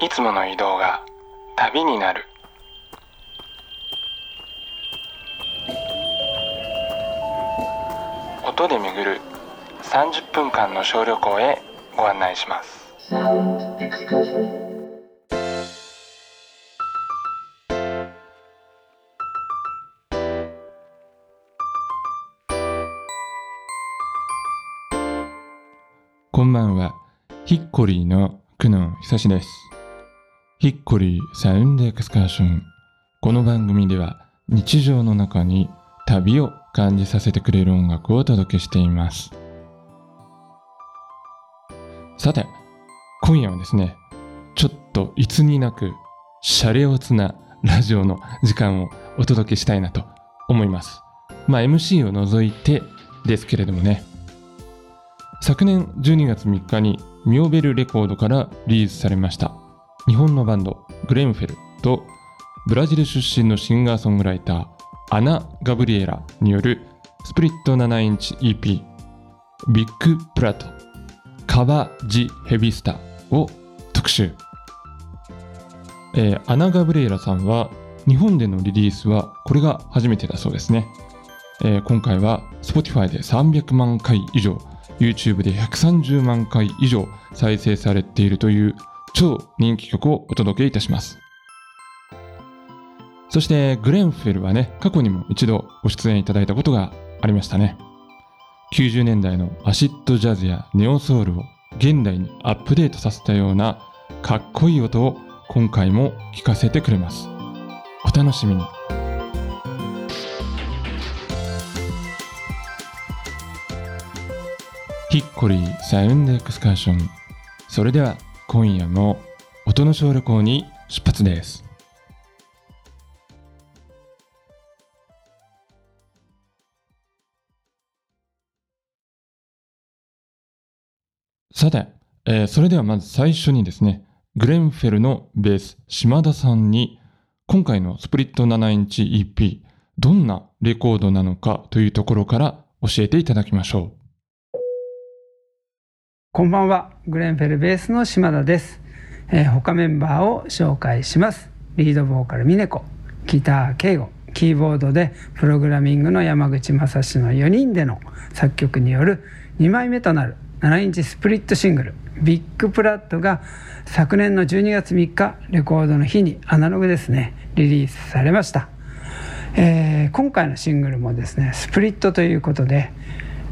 いつもの移動が旅になる。音で巡る30分間の小旅行へご案内します。こんばんは。ヒッコリーの久野久志です。ヒッコリーサウンドエクスカーション。この番組では日常の中に旅を感じさせてくれる音楽をお届けしています。さて今夜はですねちょっといつになくシャレオツなラジオの時間をお届けしたいなと思います。まあ MC を除いてですけれどもね。昨年12月3日にミオベルレコードからリリースされました。日本のバンドグレンフェルとブラジル出身のシンガーソングライターアナ・ガブリエラによるスプリット7インチ EP ビッグプラトカバ・ジ・ヘビスタを特集、えーアナ・ガブリエラさんは日本でのリリースはこれが初めてだそうですね、えー今回は Spotify で300万回以上 YouTube で130万回以上再生されているという超人気曲をお届けいたします。そしてグレンフェルはね過去にも一度ご出演いただいたことがありましたね。90年代のアシッドジャズやネオソウルを現代にアップデートさせたようなかっこいい音を今回も聴かせてくれます。お楽しみに。ヒッコリーサウンドエクスカーション。それでは今夜も音の小旅行に出発です。さて、えーそれではまず最初にですねグレンフェルのベース島田さんに今回のスプリット7インチ EP どんなレコードなのかというところから教えていただきましょう。こんばんは。グレンフェルベースの島田です。えー他メンバーを紹介します。リードボーカルミネコ、ギターケイゴ、キーボードでプログラミングの山口正史の4人での作曲による2枚目となる7インチスプリットシングルビッグプラットが昨年の12月3日レコードの日にアナログですねリリースされました。えー今回のシングルもですねスプリットということで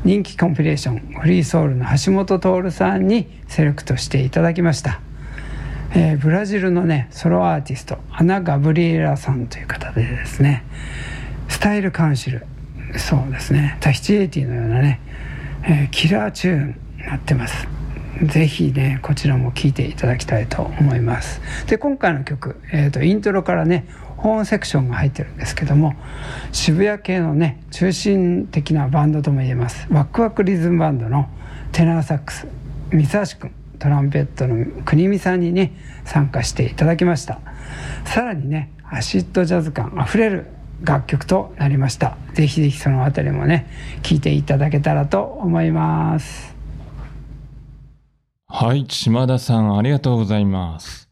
人気コンピレーションフリーソウルの橋本徹さんにセレクトしていただきました、えーブラジルのねソロアーティストアナ・ガブリエラさんという方でですねスタイルカンシルそうですねタヒチエイティのようなね、えーキラーチューンになってます。ぜひねこちらも聴いていただきたいと思います。で今回の曲、えー、とイントロからねホーンセクションが入ってるんですけども渋谷系のね中心的なバンドとも言えます。ワクワクリズムバンドのテナーサックス三橋君トランペットの国見さんにね参加していただきました。さらにねアシッドジャズ感あふれる楽曲となりました。ぜひぜひそのあたりもね聴いていただけたらと思います。はい、島田さんありがとうございます。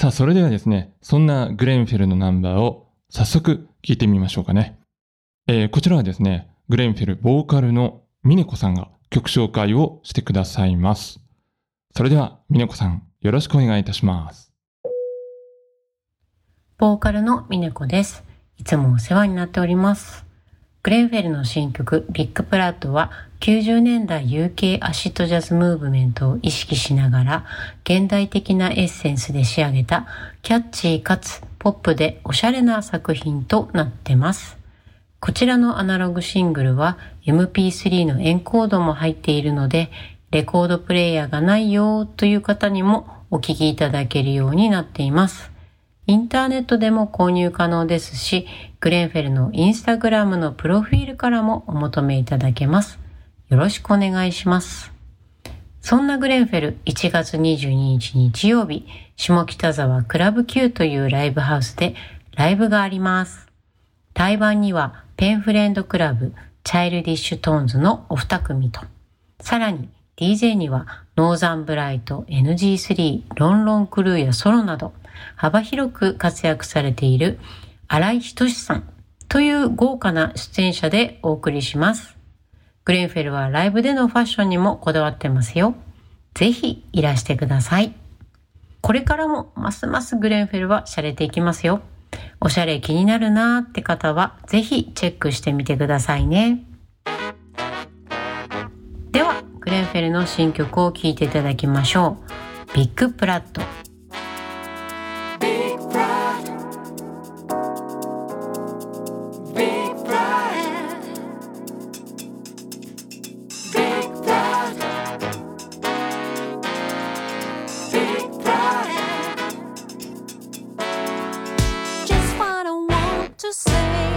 さあ、それではですね、そんなグレンフェルのナンバーを早速聞いてみましょうかね。えーこちらはですね、グレンフェルボーカルのミネコさんが曲紹介をしてくださいます。それでは、ミネコさん、よろしくお願いいたします。ボーカルのミネコです。いつもお世話になっております。グレンフェルの新曲ビッグプラットは90年代 UK アシッドジャズムーブメントを意識しながら現代的なエッセンスで仕上げたキャッチーかつポップでおしゃれな作品となってます。こちらのアナログシングルは MP3 のエンコードも入っているのでレコードプレイヤーがないよという方にもお聴きいただけるようになっています。インターネットでも購入可能ですし、グレンフェルのインスタグラムのプロフィールからもお求めいただけます。よろしくお願いします。そんなグレンフェル1月22日日曜日、下北沢クラブ Q というライブハウスでライブがあります。対バンにはペンフレンドクラブ、チャイルディッシュトーンズのお二組と、さらに DJ にはノーザンブライト、NG3、ロンロンクルーやソロなど幅広く活躍されている荒井仁さんという豪華な出演者でお送りします。グレンフェルはライブでのファッションにもこだわってますよ。ぜひいらしてください。これからもますますグレンフェルは洒落ていきますよ。おしゃれ気になるなーって方はぜひチェックしてみてくださいね。では、グレンフェルの新曲を聴いていただきましょう。ビッグプラット。to say.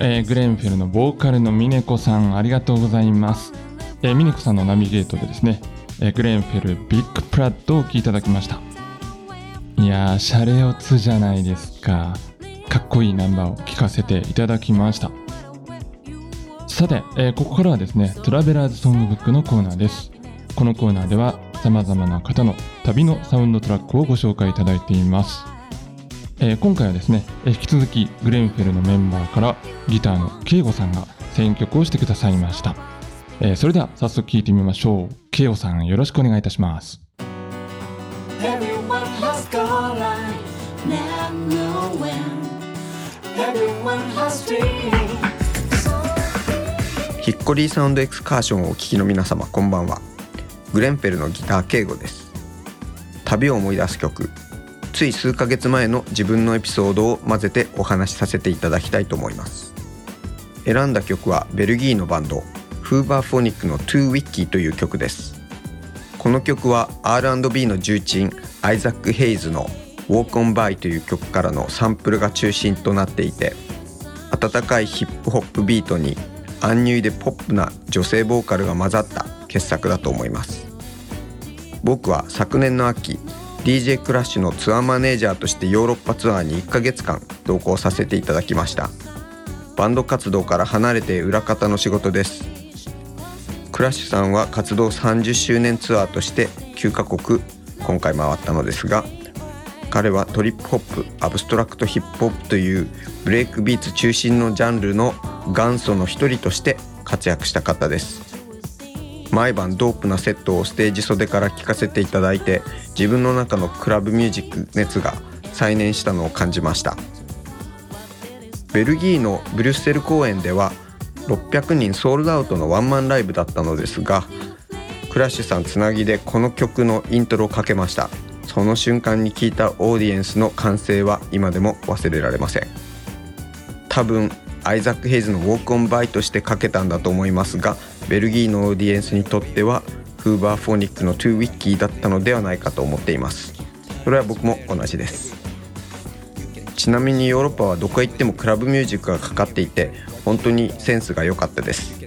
えー、グレンフェルのボーカルのミネコさんありがとうございます、えー、ミネコさんのナビゲートでですね、えー、グレンフェルビッグプラットを聴いていただきました。いやーシャレオツじゃないですか。かっこいいナンバーを聴かせていただきました。さて、えー、ここからはですねトラベラーズソングブックのコーナーです。このコーナーでは様々な方の旅のサウンドトラックをご紹介いただいています。えー、今回はですね、えー、引き続きグレンフェルのメンバーからギターのケイゴさんが選曲をしてくださいました、えー、それでは早速聴いてみましょう。ケイゴさんよろしくお願いいたします。ヒッコリーサウンドエクスカーションをお聴きの皆様こんばんは。グレンフェルのギターケイゴです。旅を思い出す曲つい数ヶ月前の自分のエピソードを混ぜてお話しさせていただきたいと思います。選んだ曲はベルギーのバンドフーバーフォニックの To Wiki という曲です。この曲は R&B の重鎮アイザック・ヘイズの Walk on By という曲からのサンプルが中心となっていて温かいヒップホップビートにアンニュイでポップな女性ボーカルが混ざった傑作だと思います。僕は昨年の秋 DJ クラッシュのツアーマネージャーとしてヨーロッパツアーに1ヶ月間同行させていただきました。バンド活動から離れて裏方の仕事です。クラッシュさんは活動30周年ツアーとして9カ国今回回ったのですが彼はトリップホップアブストラクトヒップホップというブレイクビーツ中心のジャンルの元祖の一人として活躍した方です。毎晩ドープなセットをステージ袖から聴かせていただいて自分の中のクラブミュージック熱が再燃したのを感じました。ベルギーのブリュッセル公演では600人ソールドアウトのワンマンライブだったのですがクラッシュさんつなぎでこの曲のイントロをかけました。その瞬間に聞いたオーディエンスの歓声は今でも忘れられません。多分アイザック・ヘイズのウォーク・オン・バイとしてかけたんだと思いますがベルギーのオーディエンスにとってはフーバーフォニックのトゥーウィッキーだったのではないかと思っています。それは僕も同じです。ちなみにヨーロッパはどこへ行ってもクラブミュージックがかかっていて本当にセンスが良かったです。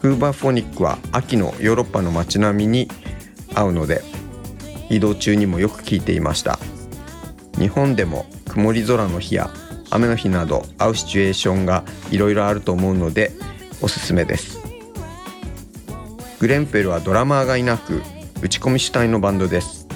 フーバーフォニックは秋のヨーロッパの街並みに合うので移動中にもよく聴いていました。日本でも曇り空の日や雨の日など合うシチュエーションがいろいろあると思うのでおすすめです。グレンペルはドラマーがいなく打ち込み主体のバンドです。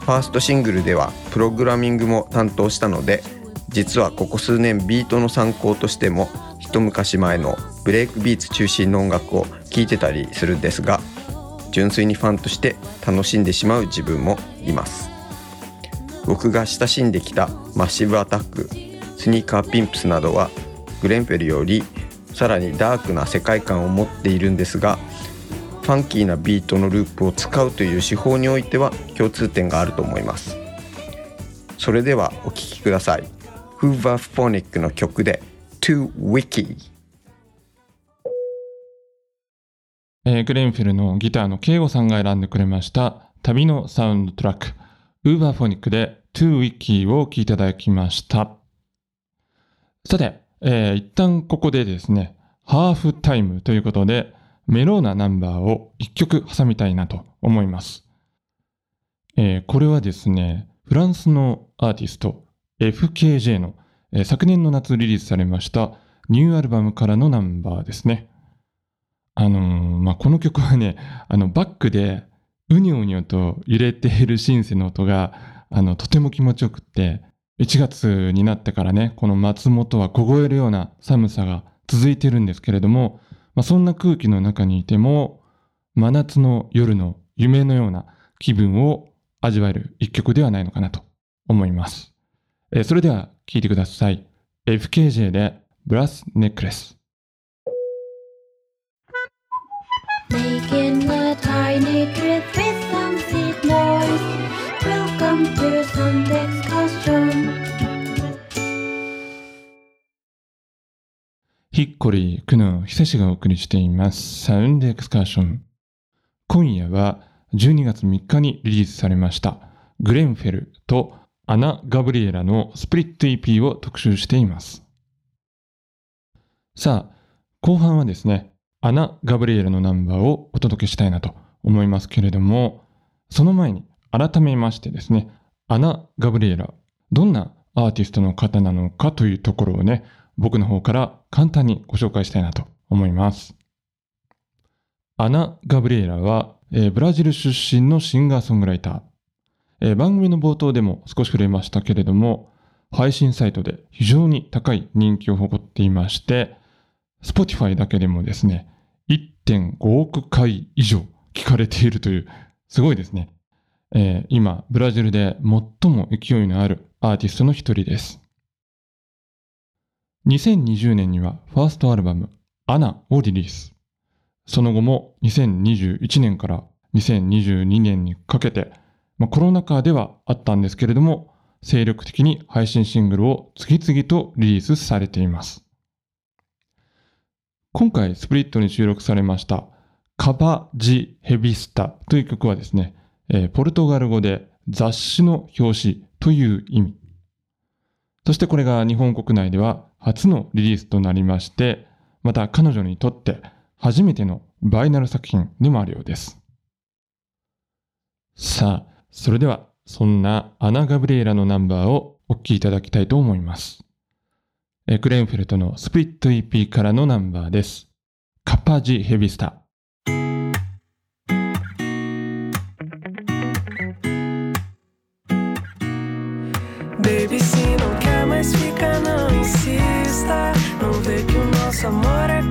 ファーストシングルではプログラミングも担当したので実はここ数年ビートの参考としても一昔前のブレイクビーツ中心の音楽を聴いてたりするんですが純粋にファンとして楽しんでしまう自分もいます。僕が親しんできたマッシブアタックスニーカーピンプスなどはグレンフェルよりさらにダークな世界観を持っているんですがファンキーなビートのループを使うという手法においては共通点があると思います。それではお聴きください。フーバーフォニックの曲で To Wiki えーグレンフェルのギターのケイゴさんが選んでくれました旅のサウンドトラック、ウーバーフォニックで To Wiki を聴いていただきました。さて、えー一旦ここでですね、ハーフタイムということで、メローなナンバーを一曲挟みたいなと思います。えーこれはですね、フランスのアーティスト FKJ の、えー昨年の夏リリースされましたニューアルバムからのナンバーですね。あのーまあ、この曲はね、あの、バックで、うにょうにょと揺れているシンセの音が、あの、とても気持ちよくって、1月になってからね、この松本は凍えるような寒さが続いてるんですけれども、まあ、そんな空気の中にいても、真夏の夜の夢のような気分を味わえる一曲ではないのかなと思います。えーそれでは聴いてください。FKJ でブラスネックレス。Making a tiny trip ヒッコリー、クノン、久しがお送りしています。サウンドエクスカーション。今夜は12月3日にリリースされました、グレンフェルとアナ・ガブリエラのスプリット EP を特集しています。さあ、後半はですね、アナ・ガブリエラのナンバーをお届けしたいなと思いますけれども、その前に改めましてですね、アナ・ガブリエラ、どんなアーティストの方なのかというところをね、僕の方から簡単にご紹介したいなと思います。アナ・ガブリエラは、えーブラジル出身のシンガーソングライター。えー番組の冒頭でも少し触れましたけれども、配信サイトで非常に高い人気を誇っていまして、Spotify だけでもですね、1.5億回以上聞かれているという、すごいですね。えー今、ブラジルで最も勢いのあるアーティストの一人です。2020年にはファーストアルバム「アナ」をリリース。その後も2021年から2022年にかけて、まあ、コロナ禍ではあったんですけれども、精力的に配信シングルを次々とリリースされています。今回スプリットに収録されましたカバ・ジ・ヘビスタという曲はですね、えーポルトガル語で雑誌の表紙という意味。そしてこれが日本国内では初のリリースとなりまして、また彼女にとって初めてのバイナル作品でもあるようです。さあ、それではそんなアナ・ガブリエラのナンバーをお聴きいただきたいと思います。エクレンフェルトのスプリット EP からのナンバーです。カッパージ・ヘビスタ。ー amor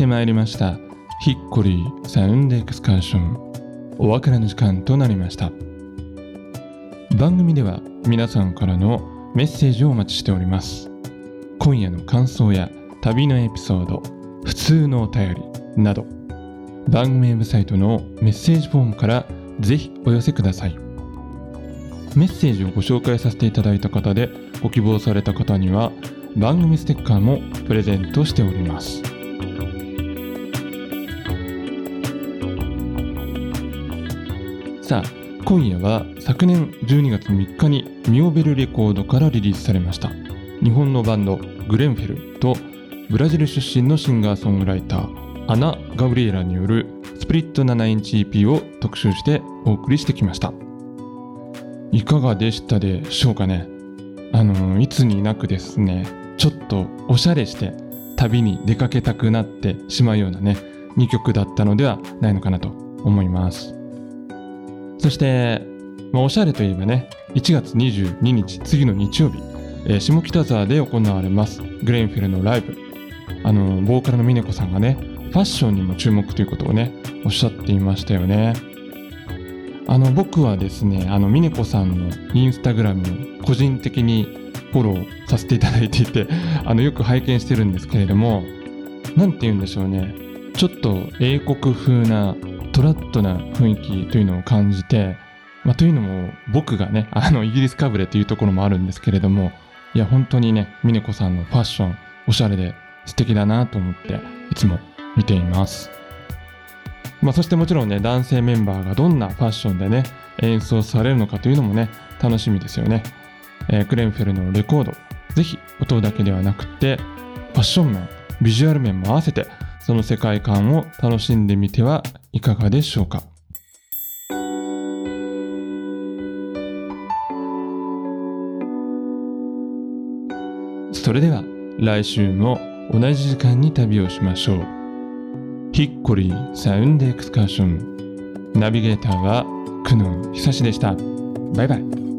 してまいりました。ヒッコリーサウンドエクスカーション。お別れの時間となりました。番組では皆さんからのメッセージをお待ちしております。今夜の感想や旅のエピソード普通のお便りなど番組ウェブサイトのメッセージフォームからぜひお寄せください。メッセージをご紹介させていただいた方でご希望された方には番組ステッカーもプレゼントしております。さあ今夜は昨年12月3日にミオベルレコードからリリースされました。日本のバンドグレンフェルとブラジル出身のシンガーソングライターアナ・ガブリエラによるスプリット7インチ EP を特集してお送りしてきました。いかがでしたでしょうかね？あのいつになくですねちょっとおしゃれして旅に出かけたくなってしまうようなね2曲だったのではないのかなと思います。そして、まあ、おしゃれといえばね1月22日次の日曜日、えー下北沢で行われますグレインフェルのライブ。あのボーカルの峰子さんがねファッションにも注目ということをねおっしゃっていましたよね。あの僕はですねあの峰子さんのインスタグラム個人的にフォローさせていただいていて あのよく拝見してるんですけれどもなんて言うんでしょうね。ちょっと英国風なトラッドな雰囲気というのを感じて、まあ、というのも僕がね あのイギリスかぶれというところもあるんですけれどもいや本当にね峰子さんのファッションおしゃれで素敵だなと思っていつも見ています。まあ、そしてもちろんね男性メンバーがどんなファッションでね演奏されるのかというのもね楽しみですよね、えークレンフェルのレコードぜひ音だけではなくてファッション面ビジュアル面も合わせてその世界観を楽しんでみてはいかがでしょうか？それでは来週も同じ時間に旅をしましょう。ヒッコリーサウンドエクスカーション。ナビゲーターは久野久志でした。バイバイ。